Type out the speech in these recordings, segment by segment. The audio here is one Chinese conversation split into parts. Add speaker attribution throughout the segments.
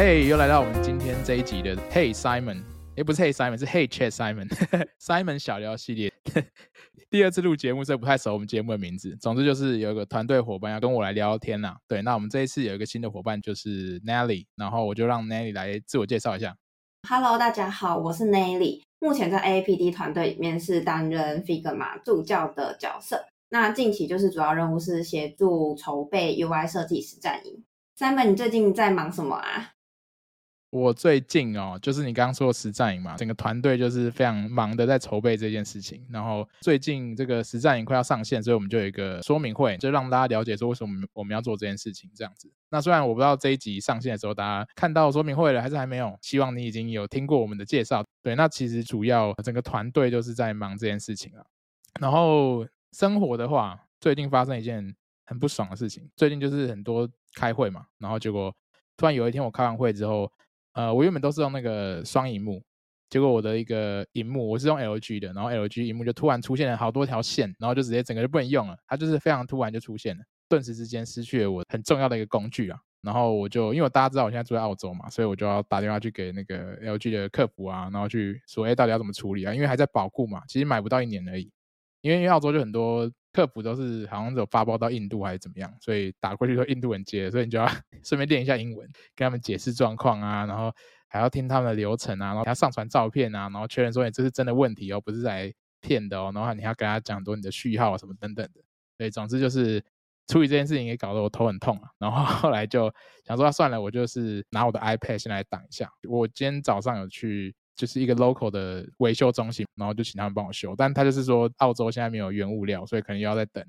Speaker 1: 嘿，又来到我们今天这一集的 Hey Simon，也不是 Hey Simon，是 Hey Chat Simon，Simon 小聊系列。第二次录节目，这不太熟我们节目的名字。总之就是有一个团队伙伴要跟我来聊聊天呐。对，那我们这一次有一个新的伙伴就是 Nelly，然后我就让 Nelly 来自我介绍一下。
Speaker 2: Hello，大家好，我是 Nelly，目前在 AAPD 团队里面是担任 Figma 助教的角色。那近期就是主要任务是协助筹备 UI 设计实战营。Simon，你最近在忙什么啊？
Speaker 1: 我最近哦，就是你刚刚说的实战营嘛，整个团队就是非常忙的在筹备这件事情。然后最近这个实战营快要上线，所以我们就有一个说明会，就让大家了解说为什么我们要做这件事情这样子。那虽然我不知道这一集上线的时候大家看到说明会了还是还没有，希望你已经有听过我们的介绍。对，那其实主要整个团队就是在忙这件事情啊。然后生活的话，最近发生一件很不爽的事情。最近就是很多开会嘛，然后结果突然有一天我开完会之后。呃，我原本都是用那个双萤幕，结果我的一个荧幕我是用 LG 的，然后 LG 荧幕就突然出现了好多条线，然后就直接整个就不能用了，它就是非常突然就出现了，顿时之间失去了我很重要的一个工具啊。然后我就因为大家知道我现在住在澳洲嘛，所以我就要打电话去给那个 LG 的客服啊，然后去说，哎，到底要怎么处理啊？因为还在保固嘛，其实买不到一年而已，因为因为澳洲就很多。客服都是好像有发包到印度还是怎么样，所以打过去说印度人接，所以你就要 顺便练一下英文，跟他们解释状况啊，然后还要听他们的流程啊，然后还要上传照片啊，然后确认说你这是真的问题哦，不是来骗的哦，然后你要跟他讲多你的序号什么等等的，所以总之就是处理这件事情也搞得我头很痛啊，然后 后来就想说算了，我就是拿我的 iPad 先来挡一下，我今天早上有去。就是一个 local 的维修中心，然后就请他们帮我修，但他就是说澳洲现在没有原物料，所以可能又要再等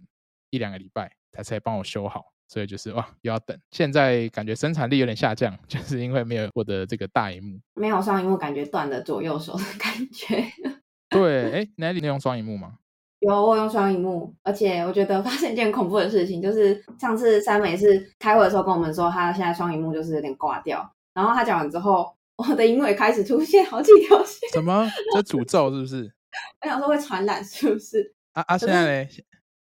Speaker 1: 一两个礼拜他才帮我修好，所以就是哇又要等。现在感觉生产力有点下降，就是因为没有我的这个大荧幕，
Speaker 2: 没有双荧幕，感觉断了左右手的感觉。
Speaker 1: 对，哎，Nelly 你用双荧幕吗？
Speaker 2: 有，我用双荧幕，而且我觉得发生一件恐怖的事情，就是上次 Simon 是开会的时候跟我们说，他现在双荧幕就是有点挂掉，然后他讲完之后。我的萤幕也开始出现好几条线，
Speaker 1: 什么？这诅咒是不是？
Speaker 2: 我想说会传染是不是？
Speaker 1: 啊啊！现在嘞？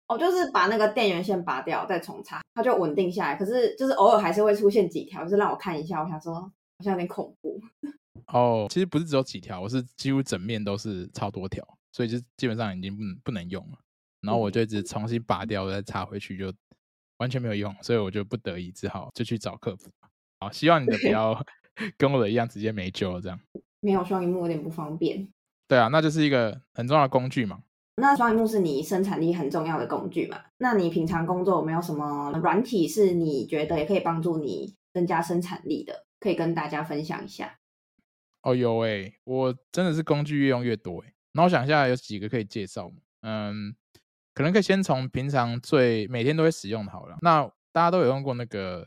Speaker 2: 我就是把那个电源线拔掉，再重插，它就稳定下来。可是就是偶尔还是会出现几条，就是让我看一下。我想说好像有点恐怖。
Speaker 1: 哦，其实不是只有几条，我是几乎整面都是超多条，所以就基本上已经不能不能用了。然后我就一直重新拔掉，再插回去，就完全没有用，所以我就不得已只好就去找客服。好，希望你的不 要。跟我的一样，直接没救了，这样。
Speaker 2: 没有双荧幕有点不方便。
Speaker 1: 对啊，那就是一个很重要的工具嘛。
Speaker 2: 那双荧幕是你生产力很重要的工具嘛？那你平常工作有没有什么软体是你觉得也可以帮助你增加生产力的？可以跟大家分享一下。
Speaker 1: 哦，有诶、欸，我真的是工具越用越多诶、欸。那我想一下，有几个可以介绍。嗯，可能可以先从平常最每天都会使用的好了。那大家都有用过那个。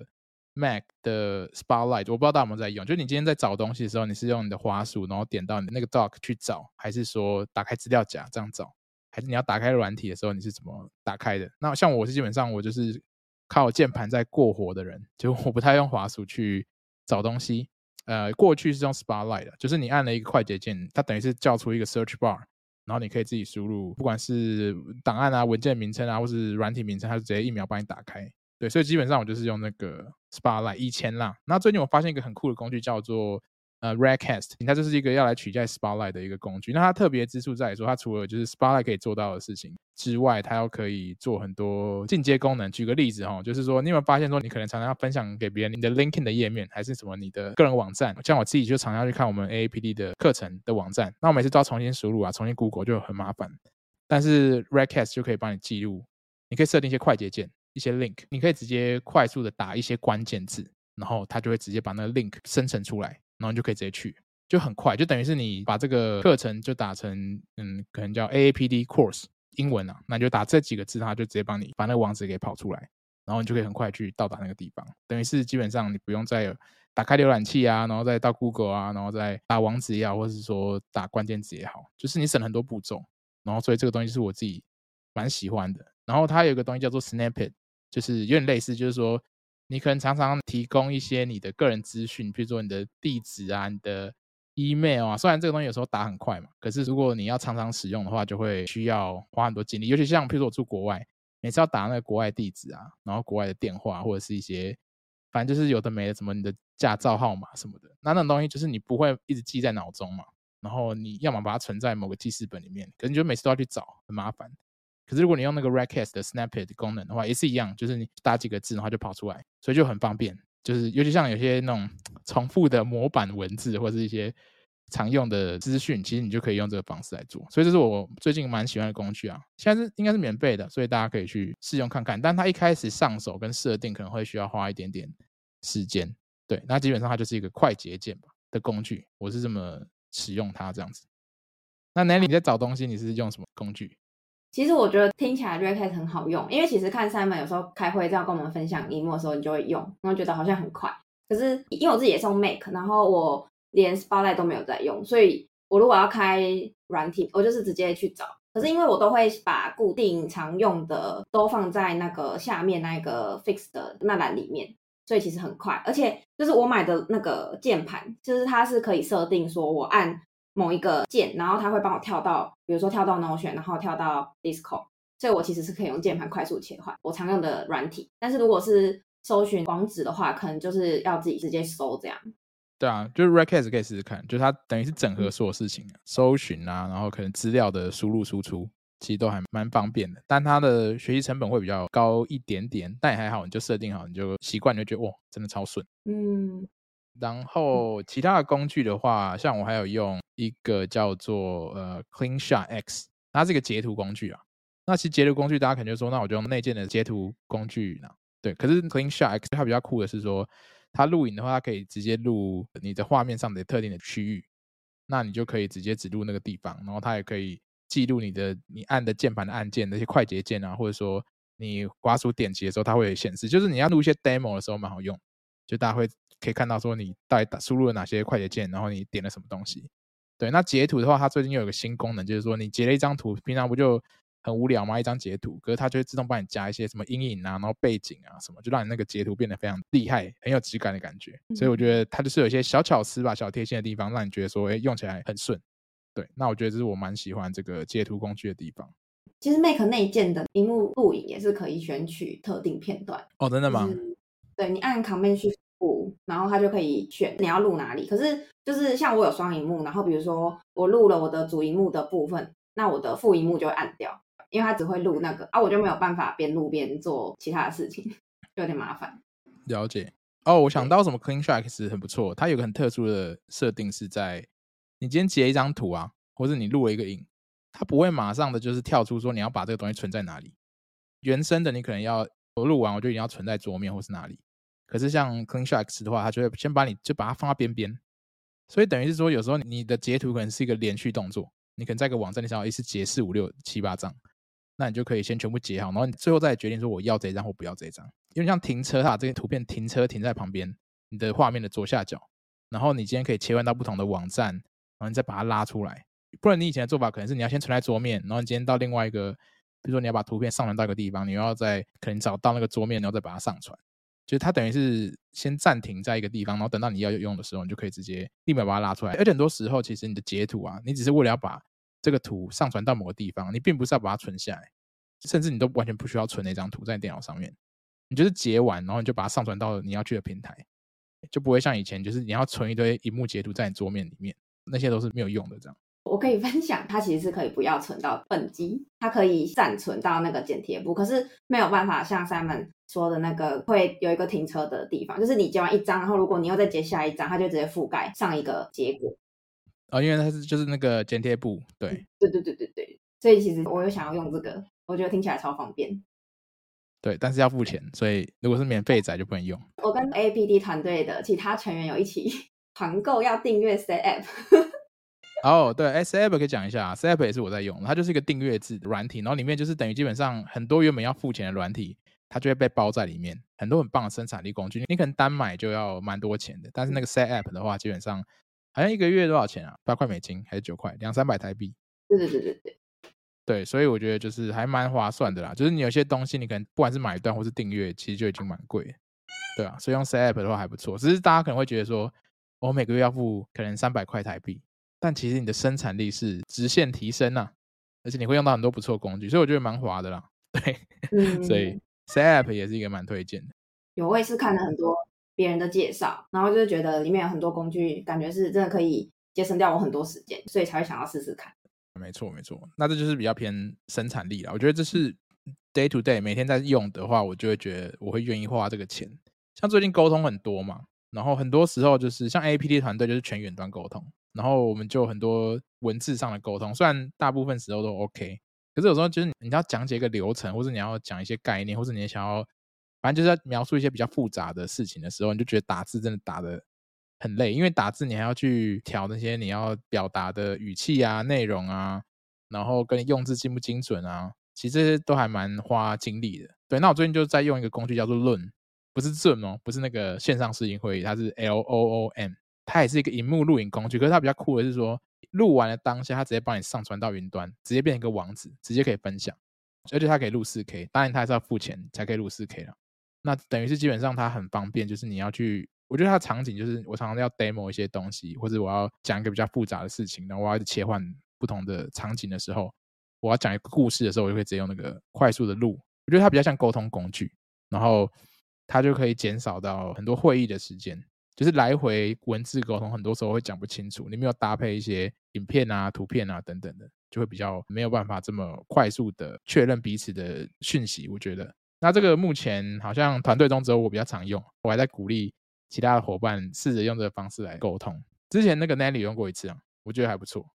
Speaker 1: Mac 的 Spotlight，我不知道大家有没有在用。就你今天在找东西的时候，你是用你的滑鼠，然后点到你的那个 Dock 去找，还是说打开资料夹这样找？还是你要打开软体的时候，你是怎么打开的？那像我是基本上我就是靠键盘在过活的人，就我不太用滑鼠去找东西。呃，过去是用 Spotlight 的，就是你按了一个快捷键，它等于是叫出一个 Search Bar，然后你可以自己输入，不管是档案啊、文件名称啊，或是软体名称，它就直接一秒帮你打开。对，所以基本上我就是用那个 Spotlight 以前啦。那最近我发现一个很酷的工具，叫做呃 Redcast，它就是一个要来取代 Spotlight 的一个工具。那它特别之处在于说，它除了就是 Spotlight 可以做到的事情之外，它又可以做很多进阶功能。举个例子哈，就是说你有没有发现说，你可能常常要分享给别人你的 LinkedIn 的页面，还是什么你的个人网站？像我自己就常常去看我们 AAPD 的课程的网站，那我每次都要重新输入啊，重新 Google 就很麻烦。但是 Redcast 就可以帮你记录，你可以设定一些快捷键。一些 link，你可以直接快速的打一些关键字，然后它就会直接把那个 link 生成出来，然后你就可以直接去，就很快，就等于是你把这个课程就打成，嗯，可能叫 AAPD course 英文啊，那就打这几个字，它就直接帮你把那个网址给跑出来，然后你就可以很快去到达那个地方，等于是基本上你不用再打开浏览器啊，然后再到 Google 啊，然后再打网址也好，或者是说打关键字也好，就是你省很多步骤，然后所以这个东西是我自己蛮喜欢的，然后它有一个东西叫做 Snippet。就是有点类似，就是说，你可能常常提供一些你的个人资讯，比如说你的地址啊、你的 email 啊。虽然这个东西有时候打很快嘛，可是如果你要常常使用的话，就会需要花很多精力。尤其像，比如说我住国外，每次要打那个国外地址啊，然后国外的电话或者是一些反正就是有的没的，什么你的驾照号码什么的，那那种东西就是你不会一直记在脑中嘛。然后你要么把它存在某个记事本里面，可是你就每次都要去找，很麻烦。可是如果你用那个 Raycast 的 Snippet 功能的话，也是一样，就是你打几个字，然后就跑出来，所以就很方便。就是尤其像有些那种 重复的模板文字或者是一些常用的资讯，其实你就可以用这个方式来做。所以这是我最近蛮喜欢的工具啊。现在是应该是免费的，所以大家可以去试用看看。但它一开始上手跟设定可能会需要花一点点时间。对，那基本上它就是一个快捷键吧的工具，我是这么使用它这样子。那 Nelly 你在找东西，你是用什么工具？
Speaker 2: 其实我觉得听起来 Raycast 很好用，因为其实看 Simon 有时候开会这样跟我们分享萤幕的时候，你就会用，然后觉得好像很快。可是因为我自己也是用 Mac，然后我连 Spotlight 都没有在用，所以我如果要开软体，我就是直接去找。可是因为我都会把固定常用的都放在那个下面那个 Fix 的那栏里面，所以其实很快。而且就是我买的那个键盘，就是它是可以设定说我按。某一个键，然后它会帮我跳到，比如说跳到 Notion，然后跳到 Discord，所以我其实是可以用键盘快速切换我常用的软体。但是如果是搜寻网址的话，可能就是要自己直接搜这样。
Speaker 1: 对啊，就是 Raycast 可以试试看，就是它等于是整合所有事情，搜寻啊，然后可能资料的输入输出，其实都还蛮方便的。但它的学习成本会比较高一点点，但也还好，你就设定好，你就习惯，你就觉得哇，真的超顺。
Speaker 2: 嗯。
Speaker 1: 然后其他的工具的话，像我还有用一个叫做呃 CleanShot X，它是一个截图工具啊。那其实截图工具大家可能就说，那我就用内建的截图工具呢。对，可是 CleanShot X 它比较酷的是说，它录影的话，它可以直接录你的画面上的特定的区域，那你就可以直接只录那个地方，然后它也可以记录你的你按的键盘的按键那些快捷键啊，或者说你滑鼠点击的时候，它会显示，就是你要录一些 demo 的时候蛮好用，就大家会。可以看到说你到底打输入了哪些快捷键，然后你点了什么东西。对，那截图的话，它最近又有个新功能，就是说你截了一张图，平常不就很无聊吗？一张截图，可是它就会自动帮你加一些什么阴影啊，然后背景啊什么，就让你那个截图变得非常厉害，很有质感的感觉。所以我觉得它就是有一些小巧思吧，小贴心的地方，让你觉得说，哎，用起来很顺。对，那我觉得这是我蛮喜欢这个截图工具的地方。
Speaker 2: 其实 Mac 内建的荧幕录影也是可以选取特定片段。
Speaker 1: 哦，真的吗？
Speaker 2: 就是、对，你按 Command Shift 然后他就可以选你要录哪里。可是就是像我有双荧幕，然后比如说我录了我的主荧幕的部分，那我的副荧幕就会按掉，因为它只会录那个啊，我就没有办法边录边做其他的事情，就 有点麻烦。
Speaker 1: 了解哦，我想到什么 CleanShot X 很不错，它有个很特殊的设定是在你今天截一张图啊，或者你录了一个影，它不会马上的就是跳出说你要把这个东西存在哪里，原生的你可能要我录完我就一定要存在桌面或是哪里。可是像 CleanShot X 的话，它就会先把你就把它放到边边，所以等于是说，有时候你的截图可能是一个连续动作，你可能在一个网站你想要一次截四五六七八张，那你就可以先全部截好，然后你最后再决定说我要这张或不要这张。因为像停车，哈这些图片停车停在旁边，你的画面的左下角，然后你今天可以切换到不同的网站，然后你再把它拉出来。不然你以前的做法可能是你要先存在桌面，然后你今天到另外一个，比如说你要把图片上传到一个地方，你要再可能找到那个桌面，然后再把它上传。就是它等于是先暂停在一个地方，然后等到你要用的时候，你就可以直接立马把它拉出来。而且很多时候，其实你的截图啊，你只是为了要把这个图上传到某个地方，你并不是要把它存下来，甚至你都完全不需要存那张图在电脑上面。你就是截完，然后你就把它上传到你要去的平台，就不会像以前，就是你要存一堆荧幕截图在你桌面里面，那些都是没有用的。这样，
Speaker 2: 我可以分享，它其实是可以不要存到本机，它可以暂存到那个剪贴簿，可是没有办法像 Simon。说的那个会有一个停车的地方，就是你截完一张，然后如果你又再截下一张，它就直接覆盖上一个结果。
Speaker 1: 哦，因为它是就是那个剪贴簿，对，
Speaker 2: 对对对对对，所以其实我有想要用这个，我觉得听起来超方便。
Speaker 1: 对，但是要付钱，所以如果是免费仔就不能用。
Speaker 2: 我跟 APD 团队的其他成员有一起 团购要订阅 Set App。
Speaker 1: 哦，对，Set App 可以讲一下，Set App 也是我在用，它就是一个订阅制的软体，然后里面就是等于基本上很多原本要付钱的软体。它就会被包在里面，很多很棒的生产力工具，你可能单买就要蛮多钱的。但是那个 Set App 的话，基本上好像一个月多少钱啊？八块美金还是九块？两三百台币？
Speaker 2: 对对对对对。
Speaker 1: 对，所以我觉得就是还蛮划算的啦。就是你有些东西，你可能不管是买断或是订阅，其实就已经蛮贵。对啊，所以用 Set App 的话还不错。只是大家可能会觉得说，我每个月要付可能三百块台币，但其实你的生产力是直线提升啊，而且你会用到很多不错工具，所以我觉得蛮划的啦。对，嗯、所以。App 也是一个蛮推荐的，
Speaker 2: 有，我也是看了很多别人的介绍，然后就是觉得里面有很多工具，感觉是真的可以节省掉我很多时间，所以才会想要试试看。
Speaker 1: 没错，没错，那这就是比较偏生产力了。我觉得这是 day to day 每天在用的话，我就会觉得我会愿意花这个钱。像最近沟通很多嘛，然后很多时候就是像 APT 团队就是全远端沟通，然后我们就很多文字上的沟通，虽然大部分时候都 OK，可是有时候就是你要讲解一个流程，或者你要讲一些概念，或者你想要。反正就是在描述一些比较复杂的事情的时候，你就觉得打字真的打得很累，因为打字你还要去调那些你要表达的语气啊、内容啊，然后跟用字精不精准啊，其实都还蛮花精力的。对，那我最近就在用一个工具叫做论不是 Zoom 哦，不是那个线上视频会议，它是 L O O M，它也是一个荧幕录影工具。可是它比较酷的是说，录完了当下，它直接帮你上传到云端，直接变成一个网址，直接可以分享，而且它可以录 4K，当然它还是要付钱才可以录 4K 了。那等于是基本上它很方便，就是你要去，我觉得它的场景就是我常常要 demo 一些东西，或者我要讲一个比较复杂的事情，然后我要切换不同的场景的时候，我要讲一个故事的时候，我就会直接用那个快速的录。我觉得它比较像沟通工具，然后它就可以减少到很多会议的时间，就是来回文字沟通，很多时候会讲不清楚，你没有搭配一些影片啊、图片啊等等的，就会比较没有办法这么快速的确认彼此的讯息，我觉得。那这个目前好像团队中只有我比较常用，我还在鼓励其他的伙伴试着用这个方式来沟通。之前那个 Nelly 用过一次啊，我觉得还不错。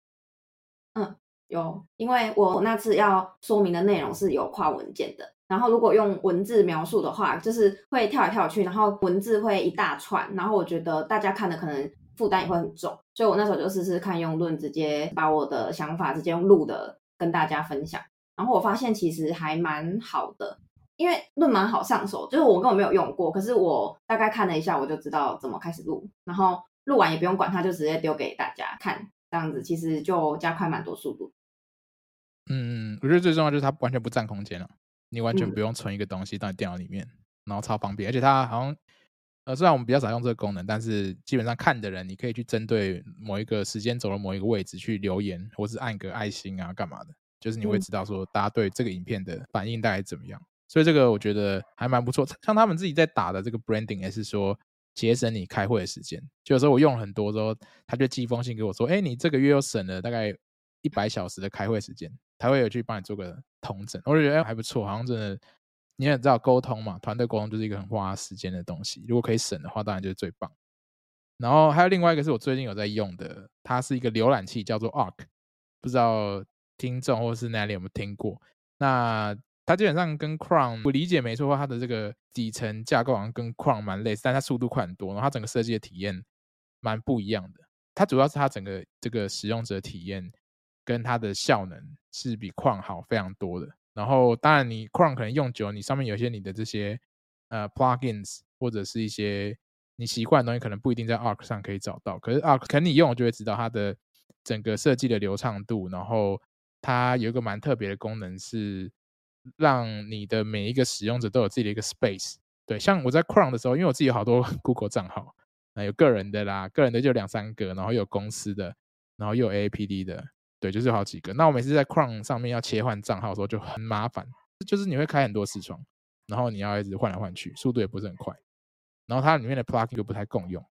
Speaker 2: 嗯，有，因为我那次要说明的内容是有跨文件的，然后如果用文字描述的话，就是会跳来跳去，然后文字会一大串，然后我觉得大家看的可能负担也会很重，所以我那时候就试试看用论直接把我的想法直接用录的跟大家分享，然后我发现其实还蛮好的。因为论蛮好上手，就是我根本没有用过，可是我大概看了一下，我就知道怎么开始录，然后录完也不用管它，就直接丢给大家看，这样子其实就加快蛮多速度。
Speaker 1: 嗯，我觉得最重要就是它完全不占空间了，你完全不用存一个东西到你电脑里面，嗯、然后超方便，而且它好像呃虽然我们比较少用这个功能，但是基本上看的人你可以去针对某一个时间轴的某一个位置去留言，或是按个爱心啊干嘛的，就是你会知道说大家对这个影片的反应大概怎么样。所以这个我觉得还蛮不错，像他们自己在打的这个 branding 也是说节省你开会的时间。就有时候我用了很多之后，他就寄一封信给我说：“哎，你这个月又省了大概一百小时的开会时间。”他会有去帮你做个统整，我就觉得还不错，好像真的你也知道沟通嘛，团队沟通就是一个很花时间的东西。如果可以省的话，当然就是最棒。然后还有另外一个是我最近有在用的，它是一个浏览器，叫做 Arc，不知道听众或是哪里有没有听过？那它基本上跟 Chrome 我理解没错的话，它的这个底层架构好像跟 Chrome 蛮类似，但它速度快很多，然后它整个设计的体验蛮不一样的。它主要是它整个这个使用者体验跟它的效能是比矿好非常多的。然后当然你矿可能用久了，你上面有些你的这些呃 plugins 或者是一些你习惯的东西，可能不一定在 Arc 上可以找到。可是 Arc 可能你用就会知道它的整个设计的流畅度，然后它有一个蛮特别的功能是。让你的每一个使用者都有自己的一个 space，对，像我在 Chrome 的时候，因为我自己有好多 Google 账号，啊，有个人的啦，个人的就两三个，然后有公司的，然后又有 A P D 的，对，就是有好几个。那我每次在 Chrome 上面要切换账号的时候就很麻烦，就是你会开很多视窗，然后你要一直换来换去，速度也不是很快，然后它里面的 plugin 又不太共用，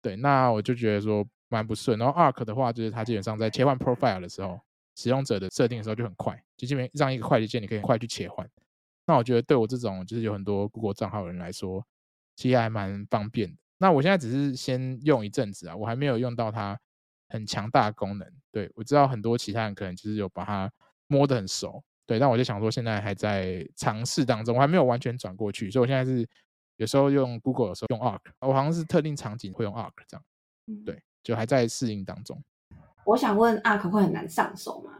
Speaker 1: 对，那我就觉得说蛮不顺。然后 Arc 的话，就是它基本上在切换 profile 的时候。使用者的设定的时候就很快，就这边让一个快捷键，你可以很快去切换。那我觉得对我这种就是有很多 Google 账号的人来说，其实还蛮方便的。那我现在只是先用一阵子啊，我还没有用到它很强大的功能。对，我知道很多其他人可能就是有把它摸得很熟，对，但我就想说现在还在尝试当中，我还没有完全转过去，所以我现在是有时候用 Google，有时候用 Arc，我好像是特定场景会用 Arc 这样，对，就还在适应当中。
Speaker 2: 我想问，Arc 会很难上手吗？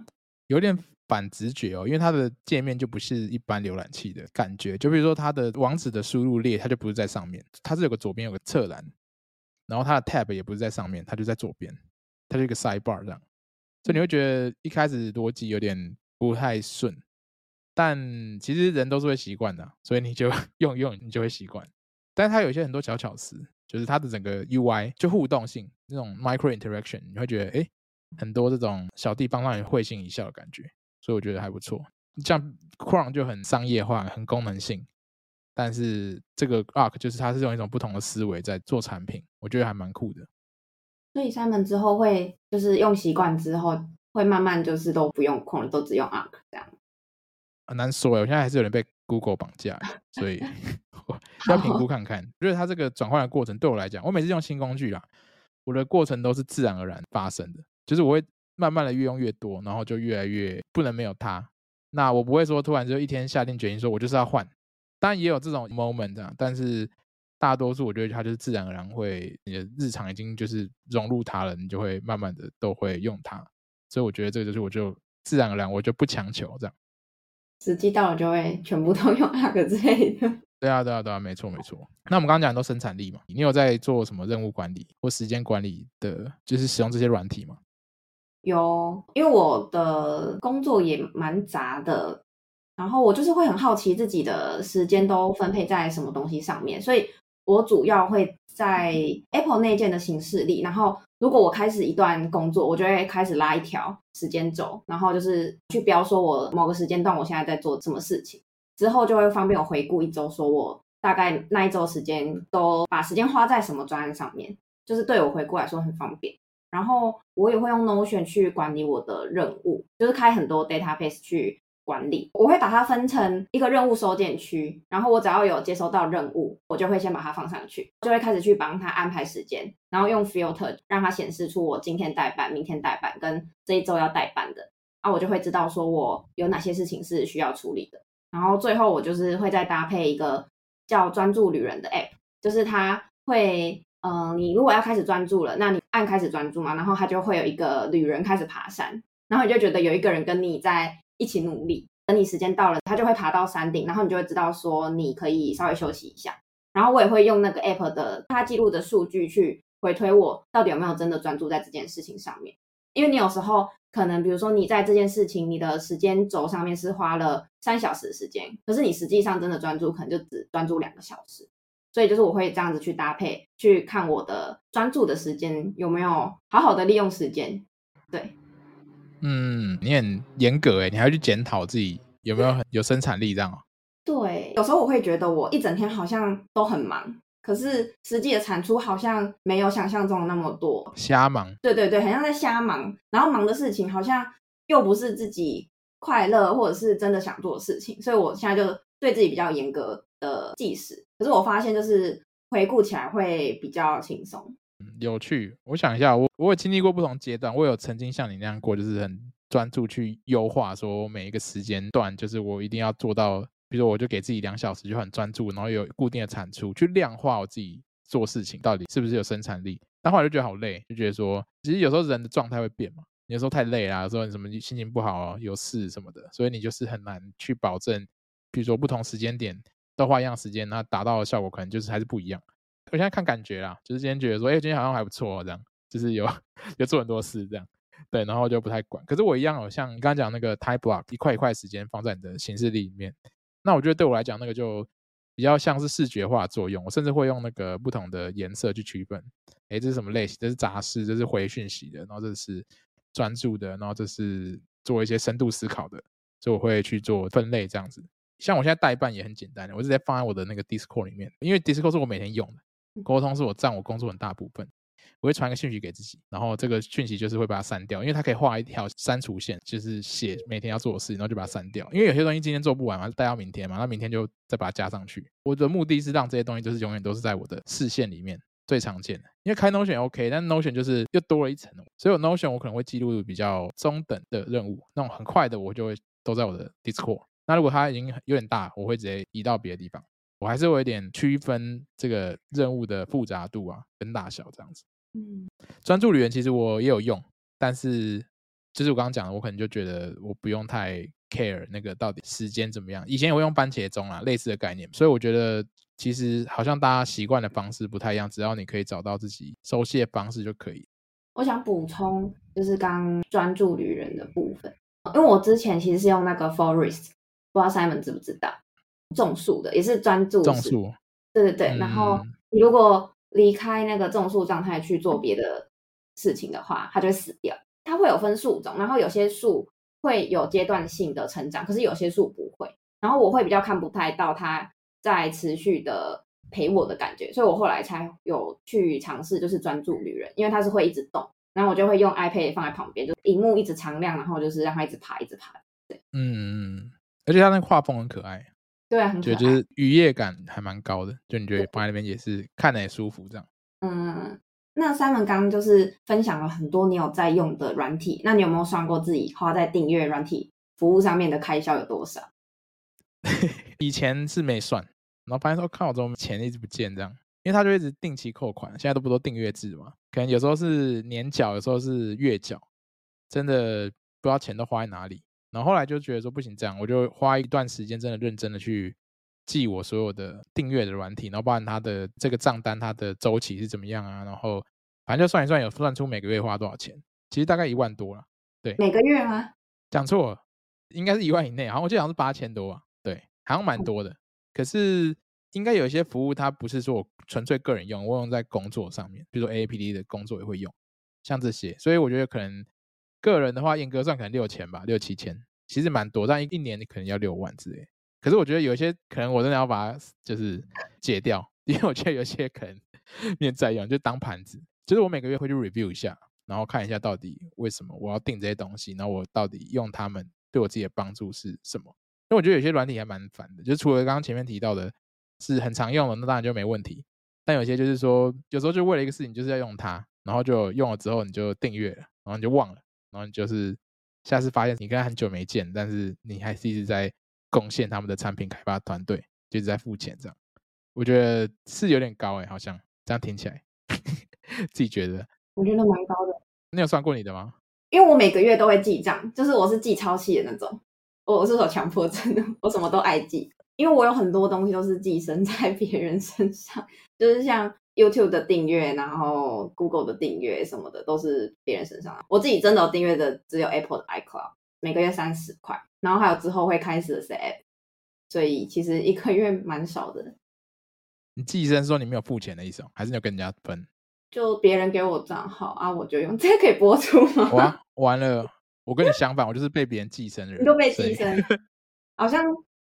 Speaker 1: 有点反直觉哦，因为它的界面就不是一般浏览器的感觉。就比如说它的网址的输入列，它就不是在上面，它是有个左边有个侧栏，然后它的 tab 也不是在上面，它就在左边，它是一个 sidebar 这样。所以你会觉得一开始逻辑有点不太顺，但其实人都是会习惯的，所以你就 用用你就会习惯。但是它有一些很多小巧思，就是它的整个 UI 就互动性那种 micro interaction，你会觉得哎。很多这种小地方让你会心一笑的感觉，所以我觉得还不错。像 Chrome 就很商业化，很功能性，但是这个 Arc 就是它是用一种不同的思维在做产品，我觉得还蛮酷的。
Speaker 2: 所以 Simon 之后会就是用习惯之后会慢慢就是都不用 Chrome 都只用 Arc 这样。
Speaker 1: 很难说哎，我现在还是有点被 Google 绑架，所以 要评估看看。觉得它这个转换的过程对我来讲，我每次用新工具啦，我的过程都是自然而然发生的，就是我会慢慢的越用越多，然后就越来越不能没有它。那我不会说突然就一天下定决心说我就是要换，当然也有这种 moment 啊，但是大多数我觉得它就是自然而然会，你的日常已经就是融入它了，你就会慢慢的都会用它。所以我觉得这个就是我就自然而然，我就不强求这样。
Speaker 2: 时机到了就会全部都用 Arc 之类的。
Speaker 1: 对啊，对啊，对啊，没错，没错。那我们刚刚讲的都生产力嘛，你有在做什么任务管理或时间管理的，就是使用这些软体吗？
Speaker 2: 有，因为我的工作也蛮杂的，然后我就是会很好奇自己的时间都分配在什么东西上面，所以我主要会在 Apple 内建的形式里，然后如果我开始一段工作，我就会开始拉一条时间轴，然后就是去标说我某个时间段我现在在做什么事情，之后就会方便我回顾一周，说我大概那一周时间都把时间花在什么专案上面，就是对我回顾来说很方便。然后我也会用 Notion 去管理我的任务，就是开很多 database 去管理。我会把它分成一个任务收件区，然后我只要有接收到任务，我就会先把它放上去，就会开始去帮他安排时间，然后用 filter 让它显示出我今天代办、明天代办跟这一周要代办的，啊，我就会知道说我有哪些事情是需要处理的。然后最后我就是会再搭配一个叫专注旅人的 app，就是它会。嗯、你如果要开始专注了，那你按开始专注嘛，然后他就会有一个旅人开始爬山，然后你就觉得有一个人跟你在一起努力，等你时间到了，他就会爬到山顶，然后你就会知道说你可以稍微休息一下。然后我也会用那个 app 的它记录的数据去回推我到底有没有真的专注在这件事情上面，因为你有时候可能比如说你在这件事情你的时间轴上面是花了三小时的时间，可是你实际上真的专注可能就只专注两个小时。所以就是我会这样子去搭配，去看我的专注的时间有没有好好的利用时间。对，
Speaker 1: 嗯，你很严格诶，你还要去检讨自己有没有很有生产力这样
Speaker 2: 哦。对，有时候我会觉得我一整天好像都很忙，可是实际的产出好像没有想象中的那么多。
Speaker 1: 瞎忙。对
Speaker 2: 对对，好像在瞎忙，然后忙的事情好像又不是自己快乐或者是真的想做的事情，所以我现在就对自己比较严格的计时。可是我发现，就是回顾起来会比较轻松，
Speaker 1: 嗯，有趣。我想一下，我我有经历过不同阶段，我有曾经像你那样过，就是很专注去优化，说每一个时间段，就是我一定要做到，比如说我就给自己两小时，就很专注，然后有固定的产出，去量化我自己做事情到底是不是有生产力。但后来就觉得好累，就觉得说，其实有时候人的状态会变嘛，有时候太累啦，有时候你什么心情不好啊，有事什么的，所以你就是很难去保证，比如说不同时间点。都花一样时间，那达到的效果可能就是还是不一样。我现在看感觉啦，就是今天觉得说，哎、今天好像还不错、喔，这样，就是有 有做很多事这样，对，然后就不太管。可是我一样，好像你刚刚讲那个 time block，一块一块时间放在你的行事历里面，那我觉得对我来讲，那个就比较像是视觉化作用。我甚至会用那个不同的颜色去区分，哎、这是什么类型？这是杂事，这是回讯息的，然后这是专注的，然后这是做一些深度思考的，所以我会去做分类这样子。像我现在代办也很简单的，我直接放在我的那个 Discord 里面，因为 Discord 是我每天用的，沟通是我占我工作很大部分。我会传个讯息给自己，然后这个讯息就是会把它删掉，因为它可以画一条删除线，就是写每天要做的事情，然后就把它删掉。因为有些东西今天做不完嘛，带到明天嘛，那明天就再把它加上去。我的目的是让这些东西就是永远都是在我的视线里面最常见的。因为开 Notion OK，但 Notion 就是又多了一层，所以我 Notion 我可能会记录比较中等的任务，那种很快的我就会都在我的 Discord。那如果它已经有点大，我会直接移到别的地方。我还是会有一点区分这个任务的复杂度啊，跟大小这样子。嗯，专注旅人其实我也有用，但是就是我刚刚讲的，我可能就觉得我不用太 care 那个到底时间怎么样。以前也会用番茄钟啊，类似的概念。所以我觉得其实好像大家习惯的方式不太一样，只要你可以找到自己熟悉的方式就可以。
Speaker 2: 我想补充就是刚专注旅人的部分，因为我之前其实是用那个 Forest。不知道 Simon 知不知道，种树的也是专注
Speaker 1: 种树，
Speaker 2: 对对对。嗯、然后你如果离开那个种树状态去做别的事情的话，它就会死掉。它会有分树种，然后有些树会有阶段性的成长，可是有些树不会。然后我会比较看不太到它在持续的陪我的感觉，所以我后来才有去尝试，就是专注旅人，因为它是会一直动，然后我就会用 iPad 放在旁边，就荧幕一直常亮，然后就是让它一直爬，一直爬。对，
Speaker 1: 嗯嗯，而且它那个画风很可
Speaker 2: 爱，对
Speaker 1: 就就是愉悦感还蛮高的，就你觉得放在那边也是看着也舒服这样。
Speaker 2: 嗯，那 Simon 刚刚就是分享了很多你有在用的软体，那你有没有算过自己花在订阅软体服务上面的开销有多少？
Speaker 1: 以前是没算，然后发现说看我，怎么钱一直不见这样？因为他就一直定期扣款，现在都不都订阅制嘛？可能有时候是年缴，有时候是月缴，真的不知道钱都花在哪里。然后后来就觉得说不行，这样我就花一段时间，真的认真的去记我所有的订阅的软体，然后包含它的这个账单，它的周期是怎么样啊？然后反正就算一算，有算出每个月花多少钱，其实大概一万多了。对，
Speaker 2: 每个月吗？
Speaker 1: 讲错了，应该是一万以内。好像我记得好像是八千多啊。对，好像蛮多的。可是应该有一些服务，它不是说我纯粹个人用，我用在工作上面，比如说 AAPD 的工作也会用，像这些。所以我觉得可能。个人的话，严格算可能六千吧，六七千，其实蛮多。但一一年你可能要六万之类。可是我觉得有些可能我真的要把它就是 解掉，因为我觉得有些可能你也在用，就当盘子。就是我每个月会去 review 一下，然后看一下到底为什么我要订这些东西，然后我到底用它们对我自己的帮助是什么。因为我觉得有些软体还蛮烦的，就是除了刚刚前面提到的是很常用的，那当然就没问题。但有些就是说，有时候就为了一个事情就是要用它，然后就用了之后你就订阅了，然后你就忘了。然后就是下次发现你跟他很久没见，但是你还是一直在贡献他们的产品开发团队，就一直在付钱这样。我觉得是有点高哎，好像这样听起来，自己觉得？
Speaker 2: 我觉得蛮高的。
Speaker 1: 你有算过你的吗？
Speaker 2: 因为我每个月都会记账，就是我是记超细的那种。我我是有强迫症的，我什么都爱记，因为我有很多东西都是寄生在别人身上，就是像。YouTube 的订阅，然后 Google 的订阅什么的都是别人身上。我自己真的有订阅的只有 Apple 的 iCloud，每个月三十块，然后还有之后会开始的是 App，所以其实一个月蛮少的。
Speaker 1: 你寄生说你没有付钱的意思，还是你要跟人家分？就
Speaker 2: 别人给我账号啊，我就用。这个可以播出吗？
Speaker 1: 哇，完了，我跟你相反，我就是被别人寄生的人。
Speaker 2: 你都被寄生，好像。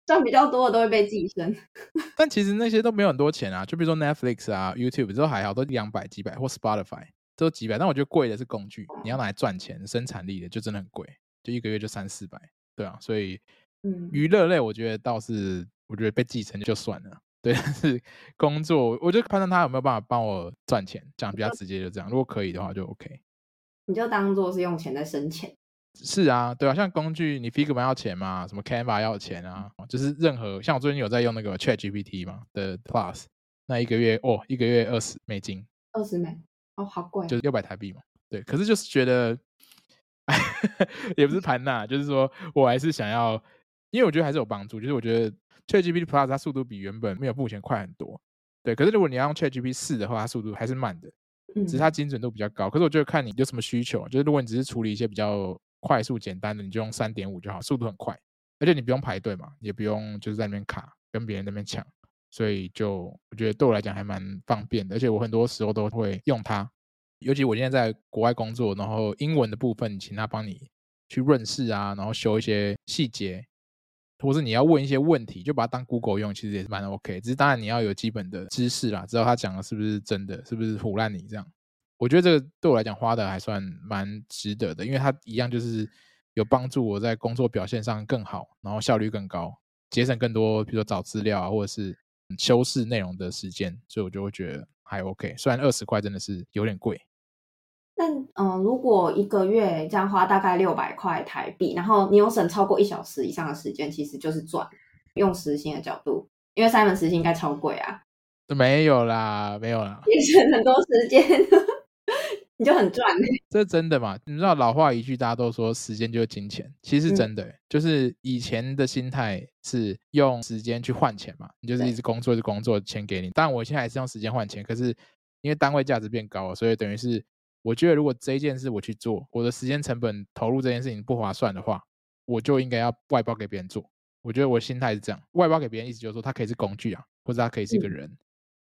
Speaker 2: 赚比较多的都会被寄生，
Speaker 1: 但其实那些都没有很多钱啊，就比如说 Netflix 啊、YouTube 都还好，都两百几百，或 Spotify 都几百。但我觉得贵的是工具，你要拿来赚钱、生产力的就真的很贵，就一个月就三四百，对啊。所以，嗯，娱乐类我觉得倒是，我觉得被寄生就算了，对。但是工作，我就判断他有没有办法帮我赚钱，讲比较直接就这样。如果可以的话就 OK，
Speaker 2: 你就当做是用钱在生钱。
Speaker 1: 是啊，对啊，像工具，你 Figma 要钱嘛？什么 Canva 要钱啊？就是任何像我最近有在用那个 ChatGPT 嘛的 Plus，那一个月哦，一个月二十美金，
Speaker 2: 二十美哦，好贵，
Speaker 1: 就是六百台币嘛。对，可是就是觉得，也不是盘呐，就是说我还是想要，因为我觉得还是有帮助。就是我觉得 ChatGPT Plus 它速度比原本没有目前快很多。对，可是如果你要用 ChatGPT 四的话，它速度还是慢的，只是它精准度比较高。可是我觉得看你有什么需求，就是如果你只是处理一些比较。快速简单的，你就用三点五就好，速度很快，而且你不用排队嘛，也不用就是在那边卡，跟别人那边抢，所以就我觉得对我来讲还蛮方便的，而且我很多时候都会用它，尤其我现在在国外工作，然后英文的部分，请他帮你去润饰啊，然后修一些细节，或是你要问一些问题，就把它当 Google 用，其实也是蛮 OK，只是当然你要有基本的知识啦，知道他讲的是不是真的，是不是唬烂你这样。我觉得这个对我来讲花的还算蛮值得的，因为它一样就是有帮助我在工作表现上更好，然后效率更高，节省更多，比如说找资料啊，或者是修饰内容的时间，所以我就会觉得还 OK。虽然二十块真的是有点贵，
Speaker 2: 但嗯、呃，如果一个月这样花大概六百块台币，然后你有省超过一小时以上的时间，其实就是赚。用时薪的角度，因为 Simon 时薪应该超贵啊。
Speaker 1: 没有啦，没有啦，
Speaker 2: 也省很多时间。你就很赚，
Speaker 1: 这是真的嘛？你知道老话一句，大家都说时间就是金钱，其实是真的、欸嗯。就是以前的心态是用时间去换钱嘛，你就是一直工作，一直工作，钱给你。当然我现在还是用时间换钱，可是因为单位价值变高了，所以等于是我觉得如果这一件事我去做，我的时间成本投入这件事情不划算的话，我就应该要外包给别人做。我觉得我心态是这样，外包给别人意思就是说，他可以是工具啊，或者他可以是一个人。嗯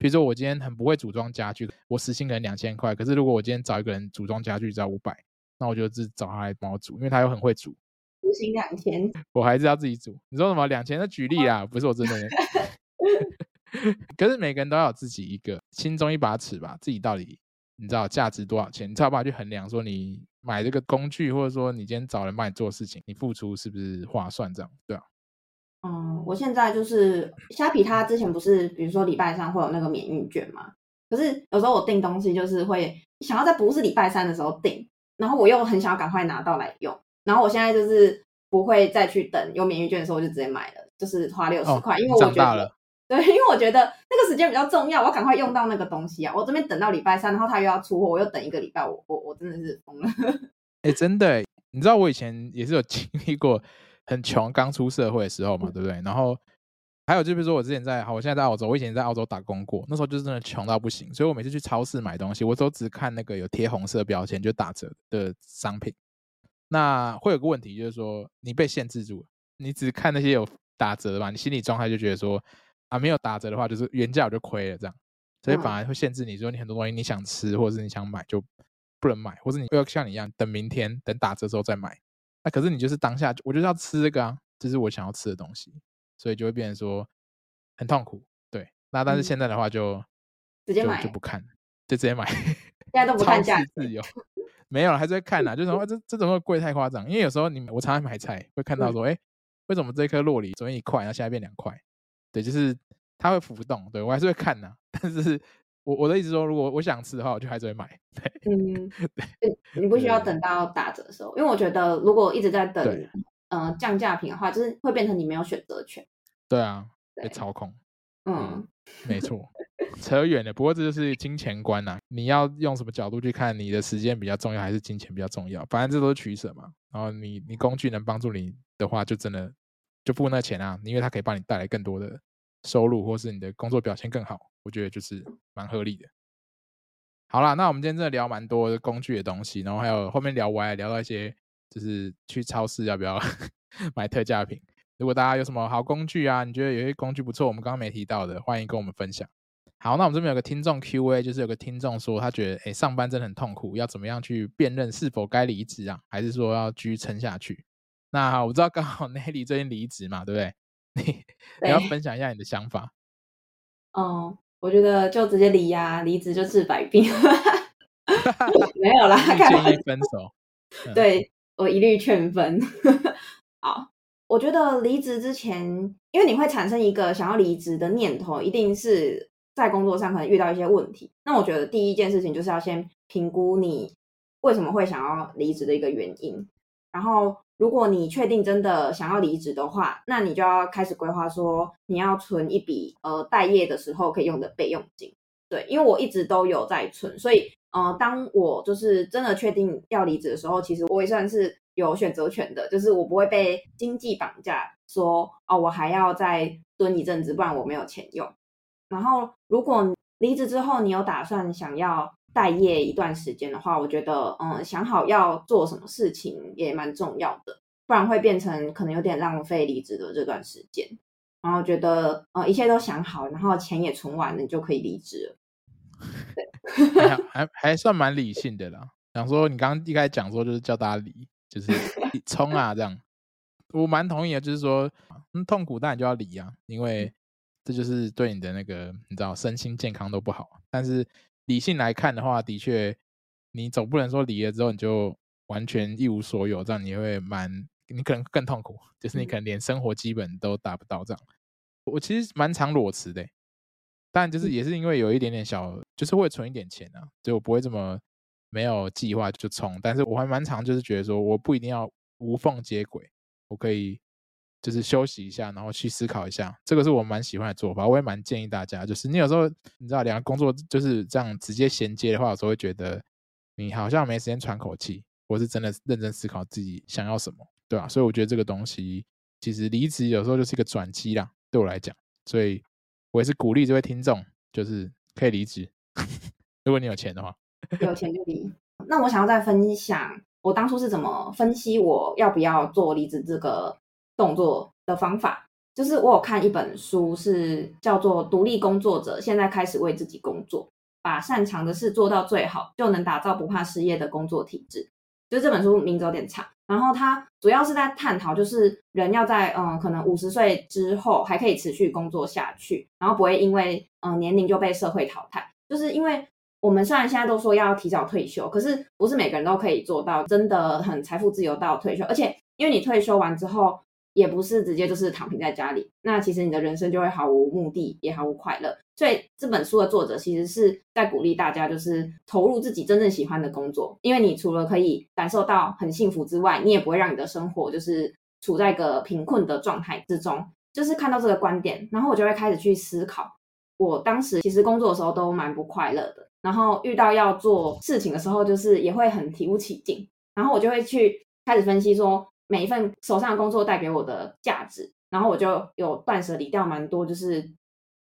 Speaker 1: 比如说我今天很不会组装家具，我时薪可能两千块，可是如果我今天找一个人组装家具只要五百，那我就只找他来帮我组，因为他又很会组。
Speaker 2: 时薪两千，
Speaker 1: 我还是要自己组。你说什么两千？那举例啦，不是我真的。可是每个人都要有自己一个心中一把尺吧，自己到底你知道价值多少钱，你才有办法去衡量说你买这个工具，或者说你今天找人帮你做事情，你付出是不是划算？这样对啊。
Speaker 2: 嗯，我现在就是虾皮，它之前不是比如说礼拜三会有那个免运券嘛？可是有时候我订东西就是会想要在不是礼拜三的时候订，然后我又很想要赶快拿到来用，然后我现在就是不会再去等有免运券的时候，我就直接买了，就是花六十块，因为我觉得对，因为我觉得那个时间比较重要，我要赶快用到那个东西啊！我这边等到礼拜三，然后他又要出货，我又等一个礼拜，我我我真的是疯了。
Speaker 1: 哎、欸，真的，你知道我以前也是有经历过。很穷，刚出社会的时候嘛，对不对？然后还有就比如说我之前在，好，我现在在澳洲，我以前在澳洲打工过，那时候就是真的穷到不行，所以我每次去超市买东西，我都只看那个有贴红色标签就打折的商品。那会有个问题，就是说你被限制住了，你只看那些有打折的吧，你心理状态就觉得说啊，没有打折的话，就是原价我就亏了这样，所以反而会限制你说你很多东西你想吃或者是你想买就不能买，或者你要像你一样等明天等打折之后再买。那、啊、可是你就是当下，我就是要吃这个啊，这是我想要吃的东西，所以就会变成说很痛苦。对，那但是现在的话就、嗯、直接买就，就不看，就直接买。现
Speaker 2: 在都 不看价，
Speaker 1: 自由 没有了，还是会看呐。就是说这这怎么会贵太夸张？因为有时候你我常常买菜会看到说，哎、嗯，为什么这颗洛梨昨天一块，然后现在变两块？对，就是它会浮动。对我还是会看呐，但是。我我的意思说，如果我想吃的话，我就还是会买。对，
Speaker 2: 嗯，对，你不需要等到打折的时候，因为我觉得如果一直在等，呃，降价品的话，就是会变成你没有选择权。
Speaker 1: 对啊，被操控。嗯，嗯没错，扯远了。不过这就是金钱观呐、啊，你要用什么角度去看，你的时间比较重要还是金钱比较重要？反正这都是取舍嘛。然后你你工具能帮助你的话，就真的就付那钱啊，因为它可以帮你带来更多的收入，或是你的工作表现更好。我觉得就是蛮合理的。好啦，那我们今天真的聊蛮多工具的东西，然后还有后面聊完聊到一些，就是去超市要不要 买特价品。如果大家有什么好工具啊，你觉得有些工具不错，我们刚刚没提到的，欢迎跟我们分享。好，那我们这边有个听众 Q&A，就是有个听众说他觉得，哎，上班真的很痛苦，要怎么样去辨认是否该离职啊？还是说要继续撑下去？那我知道刚好 Nelly 最近离职嘛，对不对？你你要分享一下你的想法。
Speaker 2: 哦。我觉得就直接离呀，离职就治百病。没有啦，建
Speaker 1: 议分手。
Speaker 2: 对，我一律劝分。好，我觉得离职之前，因为你会产生一个想要离职的念头，一定是在工作上可能遇到一些问题。那我觉得第一件事情就是要先评估你为什么会想要离职的一个原因，然后。如果你确定真的想要离职的话，那你就要开始规划，说你要存一笔呃待业的时候可以用的备用金。对，因为我一直都有在存，所以呃，当我就是真的确定要离职的时候，其实我也算是有选择权的，就是我不会被经济绑架，说哦，我还要再蹲一阵子，不然我没有钱用。然后，如果离职之后你有打算想要。待业一段时间的话，我觉得，嗯，想好要做什么事情也蛮重要的，不然会变成可能有点浪费离职的这段时间。然后觉得，呃、嗯，一切都想好，然后钱也存完了，你就可以离职了。
Speaker 1: 还，还算蛮理性的啦。想说你刚刚一开始讲说，就是叫大家离，就是冲啊这样。我蛮同意的，就是说，嗯，痛苦当然就要离啊，因为这就是对你的那个，你知道，身心健康都不好。但是。理性来看的话，的确，你总不能说离了之后你就完全一无所有，这样你会蛮，你可能更痛苦，就是你可能连生活基本都达不到这样。我其实蛮常裸辞的，但就是也是因为有一点点小，就是会存一点钱啊，所以我不会这么没有计划就冲。但是我还蛮常就是觉得说，我不一定要无缝接轨，我可以。就是休息一下，然后去思考一下，这个是我蛮喜欢的做法。我也蛮建议大家，就是你有时候你知道两个工作就是这样直接衔接的话，有时候会觉得你好像没时间喘口气，或是真的认真思考自己想要什么，对吧？所以我觉得这个东西其实离职有时候就是一个转机啦，对我来讲。所以我也是鼓励这位听众，就是可以离职，如果你有钱的话，
Speaker 2: 有钱就离。那我想要再分享，我当初是怎么分析我要不要做离职这个。动作的方法，就是我有看一本书，是叫做《独立工作者现在开始为自己工作，把擅长的事做到最好，就能打造不怕失业的工作体质》。就这本书名字有点长，然后它主要是在探讨，就是人要在嗯可能五十岁之后还可以持续工作下去，然后不会因为嗯年龄就被社会淘汰。就是因为我们虽然现在都说要提早退休，可是不是每个人都可以做到真的很财富自由到退休，而且因为你退休完之后。也不是直接就是躺平在家里，那其实你的人生就会毫无目的，也毫无快乐。所以这本书的作者其实是在鼓励大家，就是投入自己真正喜欢的工作，因为你除了可以感受到很幸福之外，你也不会让你的生活就是处在一个贫困的状态之中。就是看到这个观点，然后我就会开始去思考，我当时其实工作的时候都蛮不快乐的，然后遇到要做事情的时候，就是也会很提不起劲，然后我就会去开始分析说。每一份手上的工作带给我的价值，然后我就有断舍离掉蛮多，就是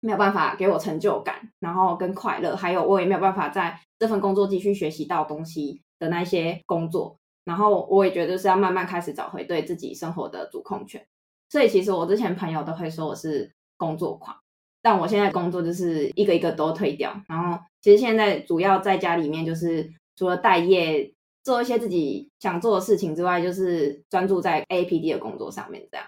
Speaker 2: 没有办法给我成就感，然后跟快乐，还有我也没有办法在这份工作继续学习到东西的那些工作，然后我也觉得是要慢慢开始找回对自己生活的主控权。所以其实我之前朋友都会说我是工作狂，但我现在工作就是一个一个都退掉，然后其实现在主要在家里面就是除了待业。做一些自己想做的事情之外，就是专注在 AAPD 的工作上面，这样。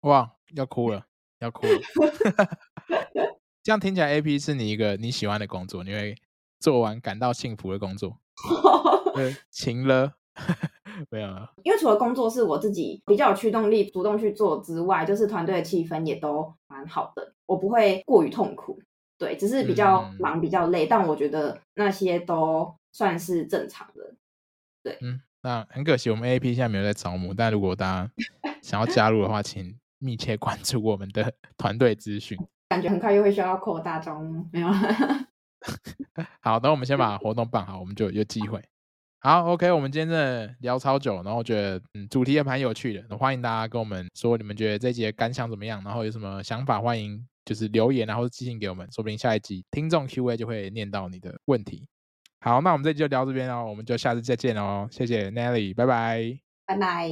Speaker 1: 哇，要哭了，要哭了。这样听起来，AP 是你一个你喜欢的工作，你会做完感到幸福的工作。对，晴了，没有了。
Speaker 2: 因为除了工作是我自己比较有驱动力，主动去做之外，就是团队的气氛也都蛮好的，我不会过于痛苦。对，只是比较忙，嗯、比较累，但我觉得那些都算是正常的。对，
Speaker 1: 嗯，那很可惜，我们 AAPD 现在没有在招募，但如果大家 想要加入的话，请密切关注我们的 团队资讯。
Speaker 2: 感觉很快又会需要扩大招募，没有？
Speaker 1: 好，等我们先把活动办好，我们就有机会。好，OK，我们今天真的聊超久，然后我觉得嗯主题也蛮有趣的，欢迎大家跟我们说你们觉得这一集的感想怎么样，然后有什么想法，欢迎就是留言，然后寄信给我们，说不定下一集听众 Q&A 就会念到你的问题。好，那我们这集就聊这边哦，我们就下次再见哦，谢谢 Nelly，拜拜，
Speaker 2: 拜拜。